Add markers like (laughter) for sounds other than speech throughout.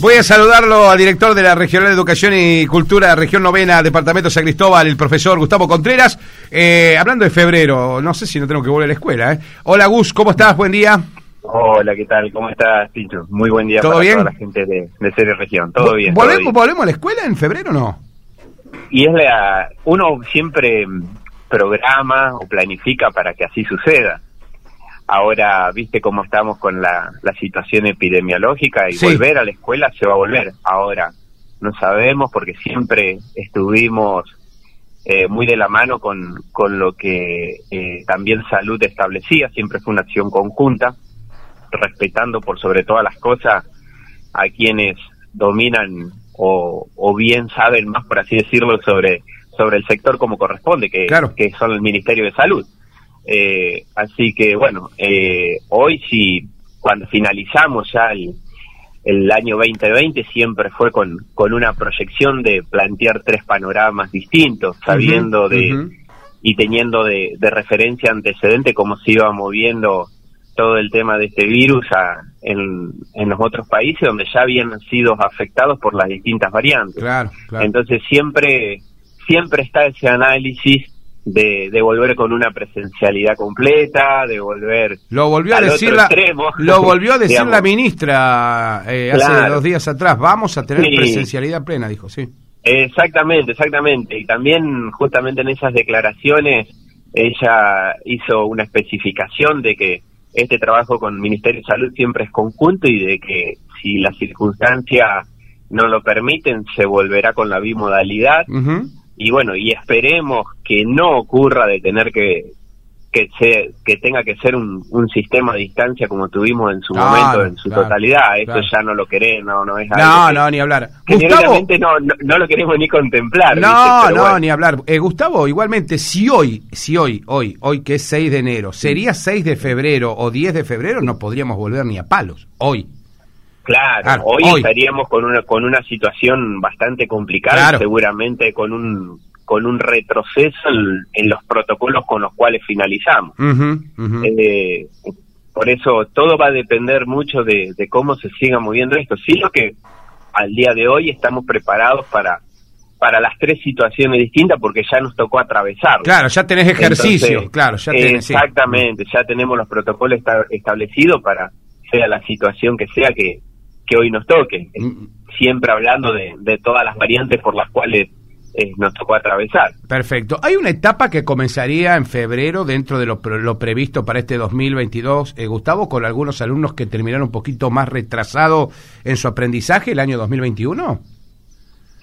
Voy a saludarlo al director de la Regional de Educación y Cultura, Región Novena, Departamento San Cristóbal, el profesor Gustavo Contreras. Eh, hablando de febrero, no sé si no tengo que volver a la escuela. ¿eh? Hola Gus, ¿cómo estás? Buen día. Hola, ¿qué tal? ¿Cómo estás, Pincho? Muy buen día ¿Todo para bien? toda la gente de, de Serie Región. Todo bien. todo ¿Volvemos, bien. ¿Volvemos a la escuela en febrero o no? Y es la. Uno siempre mm, programa o planifica para que así suceda. Ahora, viste cómo estamos con la, la situación epidemiológica y Sí. volver a la escuela se va a volver. Ahora, no sabemos porque siempre estuvimos eh, muy de la mano con, con lo que eh, también salud establecía, siempre fue una acción conjunta, respetando por sobre todas las cosas a quienes dominan o, o bien saben más, por así decirlo, sobre, sobre el sector como corresponde, que, Claro. que son el Ministerio de Salud. Eh, así que bueno, eh, hoy sí, cuando finalizamos ya el, el año 2020, siempre fue con, con una proyección de plantear tres panoramas distintos, sabiendo de y teniendo de, de referencia antecedente cómo se iba moviendo todo el tema de este virus a- en, en los otros países donde ya habían sido afectados por las distintas variantes. Claro, claro. Entonces siempre siempre está ese análisis de, de volver con una presencialidad completa, de volver Lo volvió a decir la, extremo. (laughs) lo volvió a decir Digamos. la ministra eh, hace dos días atrás. Vamos a tener Sí. presencialidad plena, dijo, sí. Exactamente, exactamente. Y también justamente en esas declaraciones ella hizo una especificación de que este trabajo con el Ministerio de Salud siempre es conjunto y de que si las circunstancias no lo permiten se volverá con la bimodalidad y bueno, y esperemos que no ocurra de tener que que se, que tenga que ser un, un sistema a distancia como tuvimos en su Claro, momento en su claro, totalidad, eso claro. ya no lo queremos, no, no es No, no, ni hablar. Gustavo, no, no, no lo queremos ni contemplar. No, no, bueno. ni hablar. Eh, Gustavo, igualmente, si hoy, si hoy, hoy, hoy que es 6 de enero, sería 6 de febrero o 10 de febrero, no podríamos volver ni a palos. Hoy. Claro, Claro, hoy, hoy. estaríamos con una con una situación bastante complicada, Claro. seguramente con un con un retroceso en, en los protocolos con los cuales finalizamos. Eh, por eso todo va a depender mucho de, de cómo se siga moviendo esto. Sí, lo que al día de hoy estamos preparados para para las tres situaciones distintas porque ya nos tocó atravesar. Claro, ya tenés ejercicio, Entonces, claro, ya tenés. sí. Exactamente, ya tenemos los protocolos esta- establecidos para sea la situación que sea que, que hoy nos toque. Mm. Siempre hablando de, de todas las variantes por las cuales eh, nos tocó atravesar. Perfecto. Hay una etapa que comenzaría en febrero dentro de lo, lo previsto para este 2022, eh, Gustavo, con algunos alumnos que terminaron un poquito más retrasado en su aprendizaje el año 2021.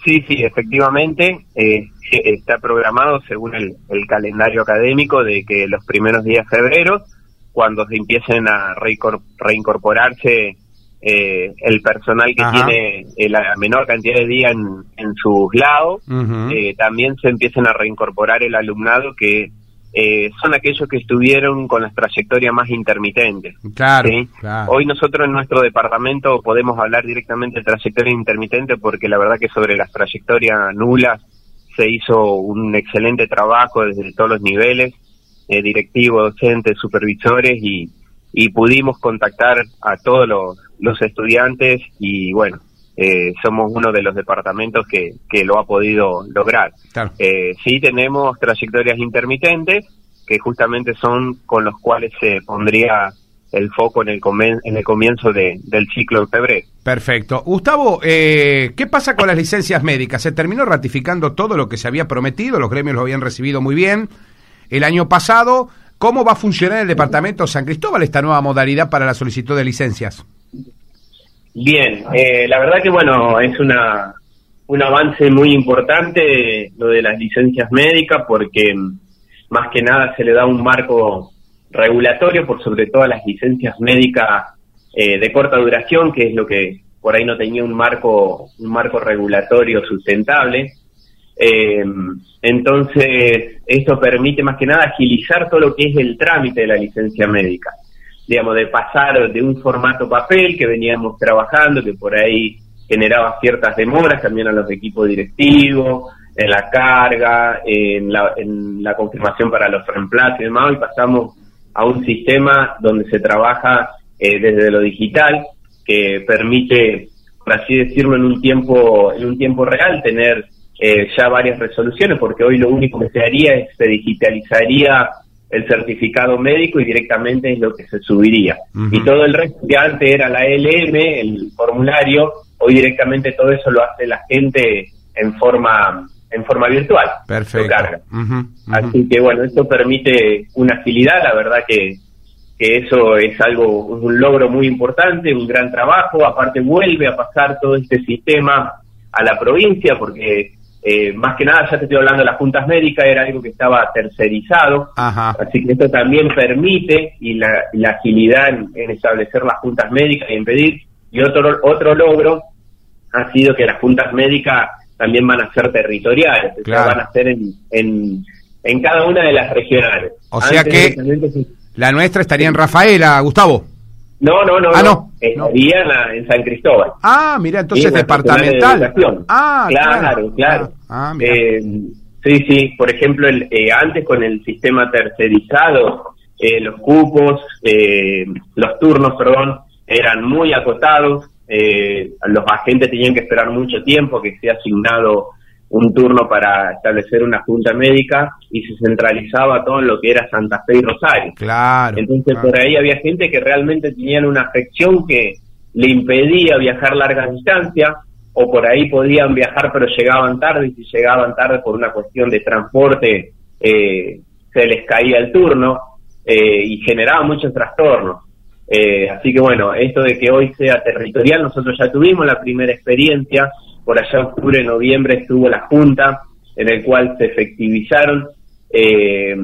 Sí, sí, efectivamente, eh, está programado según el, el calendario académico de que los primeros días de febrero, cuando se empiecen a reincor- reincorporarse eh, el personal que Ajá. tiene eh, la menor cantidad de días en, en sus lados, eh, también se empiecen a reincorporar el alumnado que eh, son aquellos que estuvieron con las trayectorias más intermitentes. Claro, ¿sí? claro. Hoy nosotros en nuestro departamento podemos hablar directamente de trayectoria intermitente porque la verdad que sobre las trayectorias nulas se hizo un excelente trabajo desde todos los niveles, eh, directivos, docentes, supervisores y, y pudimos contactar a todos los, los estudiantes y bueno, eh, somos uno de los departamentos que, que lo ha podido lograr. Claro. Eh, sí tenemos trayectorias intermitentes que justamente son con los cuales se pondría el foco en el, comen- en el comienzo de- del ciclo de febrero. Perfecto. Gustavo, eh, ¿qué pasa con las licencias médicas? Se terminó ratificando todo lo que se había prometido, los gremios lo habían recibido muy bien el año pasado. ¿Cómo va a funcionar el departamento San Cristóbal esta nueva modalidad para la solicitud de licencias? Bien, eh, la verdad que bueno, es una, un avance muy importante lo de las licencias médicas porque mm, más que nada se le da un marco regulatorio por sobre todo las licencias médicas eh, de corta duración, que es lo que por ahí no tenía un marco, un marco regulatorio sustentable. Eh, entonces, esto permite más que nada agilizar todo lo que es el trámite de la licencia médica. Digamos, de pasar de un formato papel que veníamos trabajando, que por ahí generaba ciertas demoras también a los equipos directivos, en la carga, en la, en la confirmación para los reemplazos y demás, y pasamos a un sistema donde se trabaja eh, desde lo digital, que permite por así decirlo, en un tiempo, en un tiempo real, tener eh, ya varias resoluciones, porque hoy lo único que se haría es se digitalizaría el certificado médico y directamente es lo que se subiría. Y todo el resto que antes era la LM, el formulario, hoy directamente todo eso lo hace la gente en forma en forma virtual. Perfecto. carga. Así que bueno, esto permite una agilidad, la verdad que, que eso es algo, un logro muy importante, un gran trabajo, aparte vuelve a pasar todo este sistema a la provincia, porque eh, más que nada, ya te estoy hablando de las juntas médicas, era algo que estaba tercerizado, así que esto también permite y la, agilidad en, establecer las juntas médicas y en pedir. Y otro, otro logro ha sido que las juntas médicas también van a ser territoriales, van a ser en, en, cada una de las regionales. O sea que la nuestra estaría en Rafaela, Gustavo. No, no, no, ah, no. estaría En, San Cristóbal. Ah, mira, entonces departamental. ah, claro, claro. Ah, eh, sí, sí, por ejemplo, el, eh, antes con el sistema tercerizado, eh, los cupos, los turnos, perdón, eran muy acotados, eh, los agentes tenían que esperar mucho tiempo que sea asignado un turno para establecer una junta médica y se centralizaba todo en lo que era Santa Fe y Rosario. Claro. Entonces por ahí había gente que realmente tenían una afección que le impedía viajar largas distancias o por ahí podían viajar pero llegaban tarde y si llegaban tarde por una cuestión de transporte eh, se les caía el turno eh, y generaba muchos trastornos. Eh, así que bueno, esto de que hoy sea territorial, nosotros ya tuvimos la primera experiencia, por allá en octubre, noviembre estuvo la Junta, en el cual se efectivizaron eh,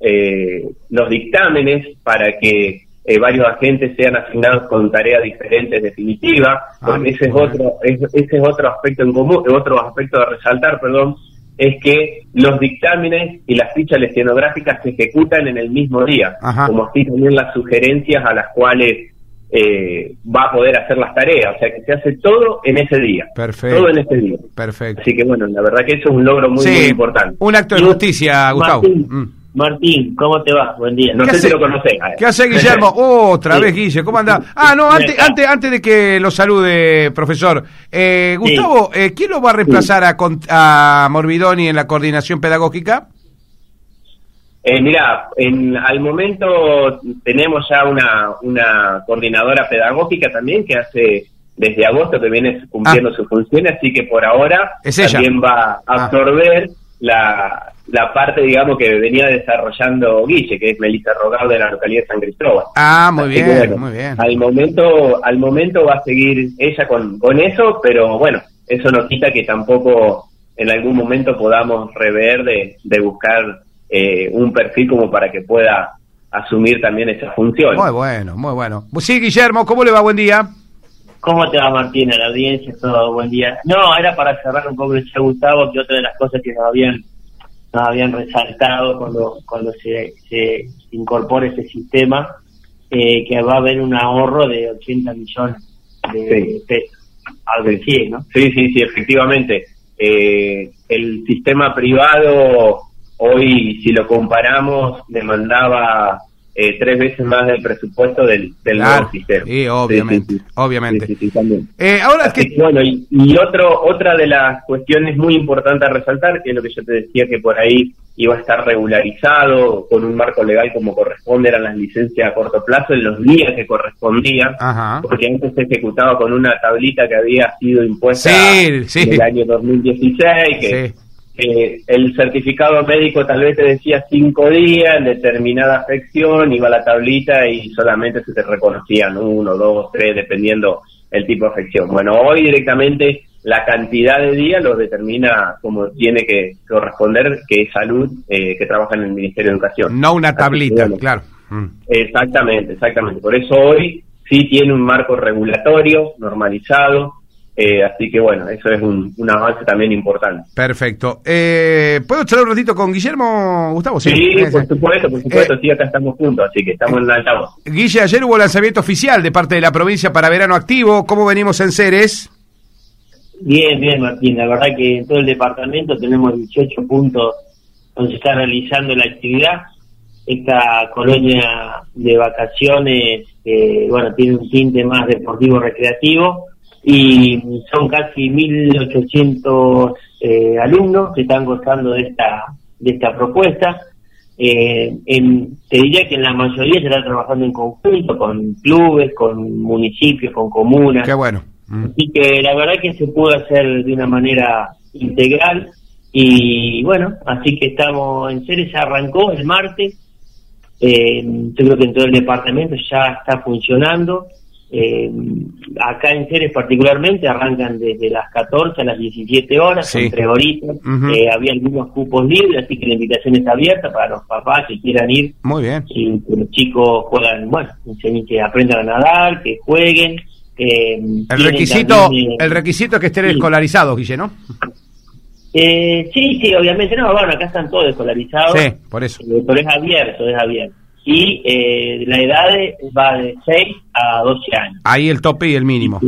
eh, los dictámenes para que varios agentes sean asignados con tareas diferentes definitivas, ah, ese es otro, ese es otro aspecto en común, otro aspecto a resaltar, perdón, es que los dictámenes y las fichas lesionográficas se ejecutan en el mismo día, como así también las sugerencias a las cuales eh, va a poder hacer las tareas, o sea que se hace todo en ese día. Perfecto. Todo en ese día. Perfecto. Así que bueno, la verdad que eso es un logro muy, importante. Un acto de justicia, Gustavo. Mm. Martín, ¿cómo te va? Buen día. No sé si lo conocés. ¿Qué hace Guillermo? (laughs) otra vez, Guille, ¿cómo anda? Ah, no, antes, antes, antes de que lo salude, profesor. Eh, Gustavo, eh, ¿quién lo va a reemplazar a, a Morbidoni en la coordinación pedagógica? Eh, mira, en, al momento tenemos ya una, una coordinadora pedagógica también que hace desde agosto que viene cumpliendo ah. su función, así que por ahora también va a ah. absorber la, la parte, digamos, que venía desarrollando Guille, que es Melissa Rogado de la localidad de San Cristóbal. Ah, muy bien, muy bien. Al momento, al momento va a seguir ella con, con eso, pero bueno, eso no quita que tampoco en algún momento podamos rever de, de buscar eh, un perfil como para que pueda asumir también esa función. Muy bueno, muy bueno. Sí, Guillermo, ¿cómo le va? Buen día. ¿Cómo te va, Martín? A la audiencia, todo buen día. No, era para cerrar un poco, decía Gustavo, que otra de las cosas que nos habían nos habían resaltado cuando, cuando se, se incorpora ese sistema, eh, que va a haber un ahorro de 80 millones de pesos. Algo sí, ¿no? Sí, sí, sí, efectivamente. Eh, el sistema privado hoy, si lo comparamos, demandaba eh, tres veces más del presupuesto del, del nuevo sistema. Sí, obviamente, obviamente. Eh, ahora que... Bueno, y, y, otro, otra de las cuestiones muy importantes a resaltar, que es lo que yo te decía que por ahí iba a estar regularizado con un marco legal como corresponde, eran las licencias a corto plazo en los días que correspondían, porque antes se ejecutaba con una tablita que había sido impuesta en el año 2016, que eh, el certificado médico tal vez te decía cinco días en determinada afección, iba a la tablita y solamente se te reconocían uno, dos, tres, dependiendo el tipo de afección. Bueno, hoy directamente la cantidad de días lo determina como tiene que corresponder, que es salud, eh, que trabaja en el Ministerio de Educación. No una tablita, claro. Mm. Exactamente, exactamente. Por eso hoy sí tiene un marco regulatorio normalizado, eh, así que bueno, eso es un, avance también importante. Perfecto. Eh, ¿Puedo charlar un ratito con Guillermo, Gustavo? Sí, por supuesto, por supuesto, eh, sí, acá estamos juntos, así que estamos en la altavoz. Guille, ayer hubo lanzamiento oficial de parte de la provincia para verano activo. ¿Cómo venimos en Ceres? Bien, bien, Martín. La verdad que en todo el departamento tenemos 18 puntos donde se está realizando la actividad. Esta colonia de vacaciones, bueno, tiene un tinte más deportivo recreativo y son casi 1.800 eh, alumnos que están gozando de esta, de esta propuesta. Eh, en, te diría que en la mayoría se está trabajando en conjunto con clubes, con municipios, con comunas. Qué bueno. Mm. Así que la verdad que se pudo hacer de una manera integral y bueno, así que estamos en serio, se arrancó el martes, eh, yo creo que en todo el departamento ya está funcionando eh, acá en Ceres particularmente arrancan desde las 14 a las 17 horas, son tres horitas. Eh, había algunos cupos libres, así que la invitación está abierta para los papás que quieran ir. Muy bien. Y que los chicos juegan, bueno, que aprendan a nadar, que jueguen. Eh, el requisito eh, el requisito es que estén escolarizados, Guille, ¿no? Eh, sí, sí, obviamente. No, bueno, acá están todos escolarizados. Sí, por eso. pero es abierto, es abierto y eh, la edad va de 6 a 12 años. Ahí el tope y el mínimo.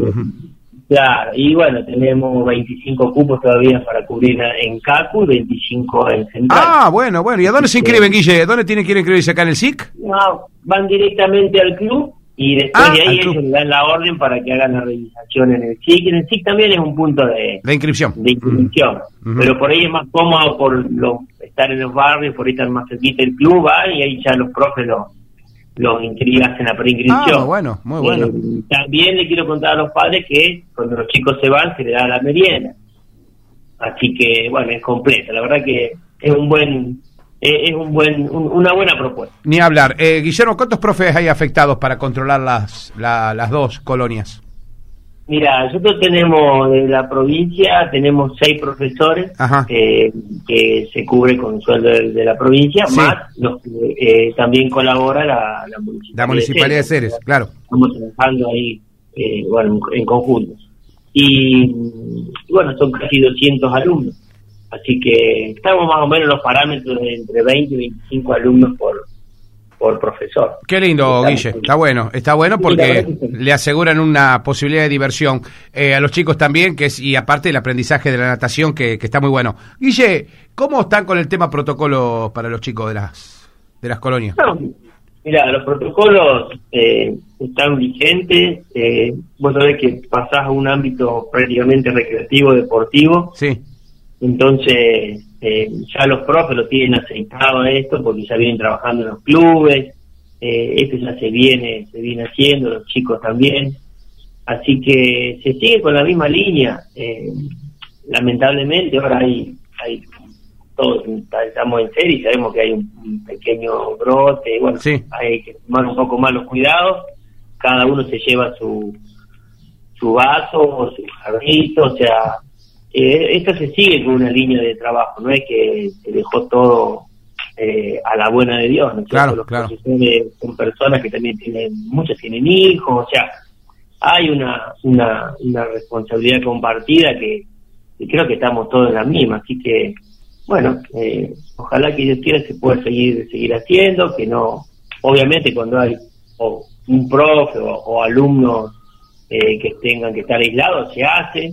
Claro, y bueno, tenemos 25 cupos todavía para cubrir en CACU y 25 en Central. Ah, bueno, bueno. ¿Y a dónde se inscriben, Guille? ¿Dónde tienen que inscribirse acá en el SIC? No, van directamente al club y después ah, de ahí ellos le dan la orden para que hagan la realización en el SIC. En el SIC también es un punto de, de inscripción. De inscripción. Pero por ahí es más cómodo por lo, estar en los barrios, por ahí estar más cerquita el club, va, y ahí ya los profes los los inscribas en la preinscripción. Ah, bueno, muy bueno. Eh, también le quiero contar a los padres que cuando los chicos se van se les da la merienda. Así que, bueno, es completo. La verdad que es un buen es un buen, una buena propuesta. Ni hablar. Eh, Guillermo, ¿cuántos profes hay afectados para controlar las, las dos colonias? Mira, nosotros tenemos de la provincia, tenemos seis profesores eh, que se cubre con el sueldo de, la provincia, más los que eh, también colabora la, la municipalidad. La municipalidad de Ceres, claro. Estamos trabajando ahí, bueno, en conjunto. Y bueno, son casi 200 alumnos. Así que estamos más o menos en los parámetros de entre 20 y 25 alumnos por, por profesor. Qué lindo, Guille. Está bueno, está bueno porque le aseguran una posibilidad de diversión eh, a los chicos también, que es y aparte el aprendizaje de la natación que, está muy bueno. Guille, ¿cómo están con el tema protocolo para los chicos de las de las colonias? mira, los protocolos eh, están vigentes. Eh, vos sabés que pasás a un ámbito prácticamente recreativo, deportivo. Sí entonces, eh, ya los profes lo tienen aceitado esto porque ya vienen trabajando en los clubes, eh, esto ya se viene, se viene haciendo, los chicos también. Así que se sigue con la misma línea. Eh, lamentablemente ahora hay, hay todos estamos en serio y sabemos que hay un, pequeño brote, bueno, hay que tomar un poco más los cuidados, cada uno se lleva su, su vaso o su jarrito, o sea, eh, esto se sigue con una línea de trabajo, no es que se dejó todo eh, a la buena de Dios, ¿no? Claro, Los claro. son personas que también tienen, muchos tienen hijos, o sea, hay una, una, una responsabilidad compartida que, creo que estamos todos en la misma, así que, bueno, eh, ojalá que Dios quiera se pueda seguir, seguir haciendo, que no, obviamente cuando hay o un profe o, alumnos eh, que tengan que estar aislados, se hace,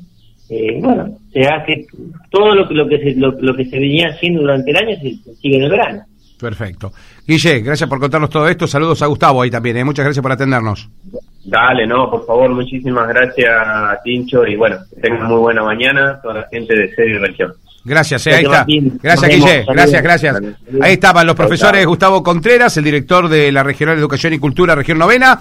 eh, bueno, se hace todo lo, lo que se, lo, que se venía haciendo durante el año se, sigue en el verano. Perfecto. Guille, gracias por contarnos todo esto. Saludos a Gustavo ahí también. ¿eh? Muchas gracias por atendernos. Dale, no, por favor, muchísimas gracias, Tincho. Y bueno, que tengan muy buena mañana toda la gente de Serie y Región. Gracias, eh, ahí está. Gracias, Guille. Gracias, gracias. Ahí estaban los profesores Gustavo Contreras, el director de la Regional de Educación y Cultura, Región Novena.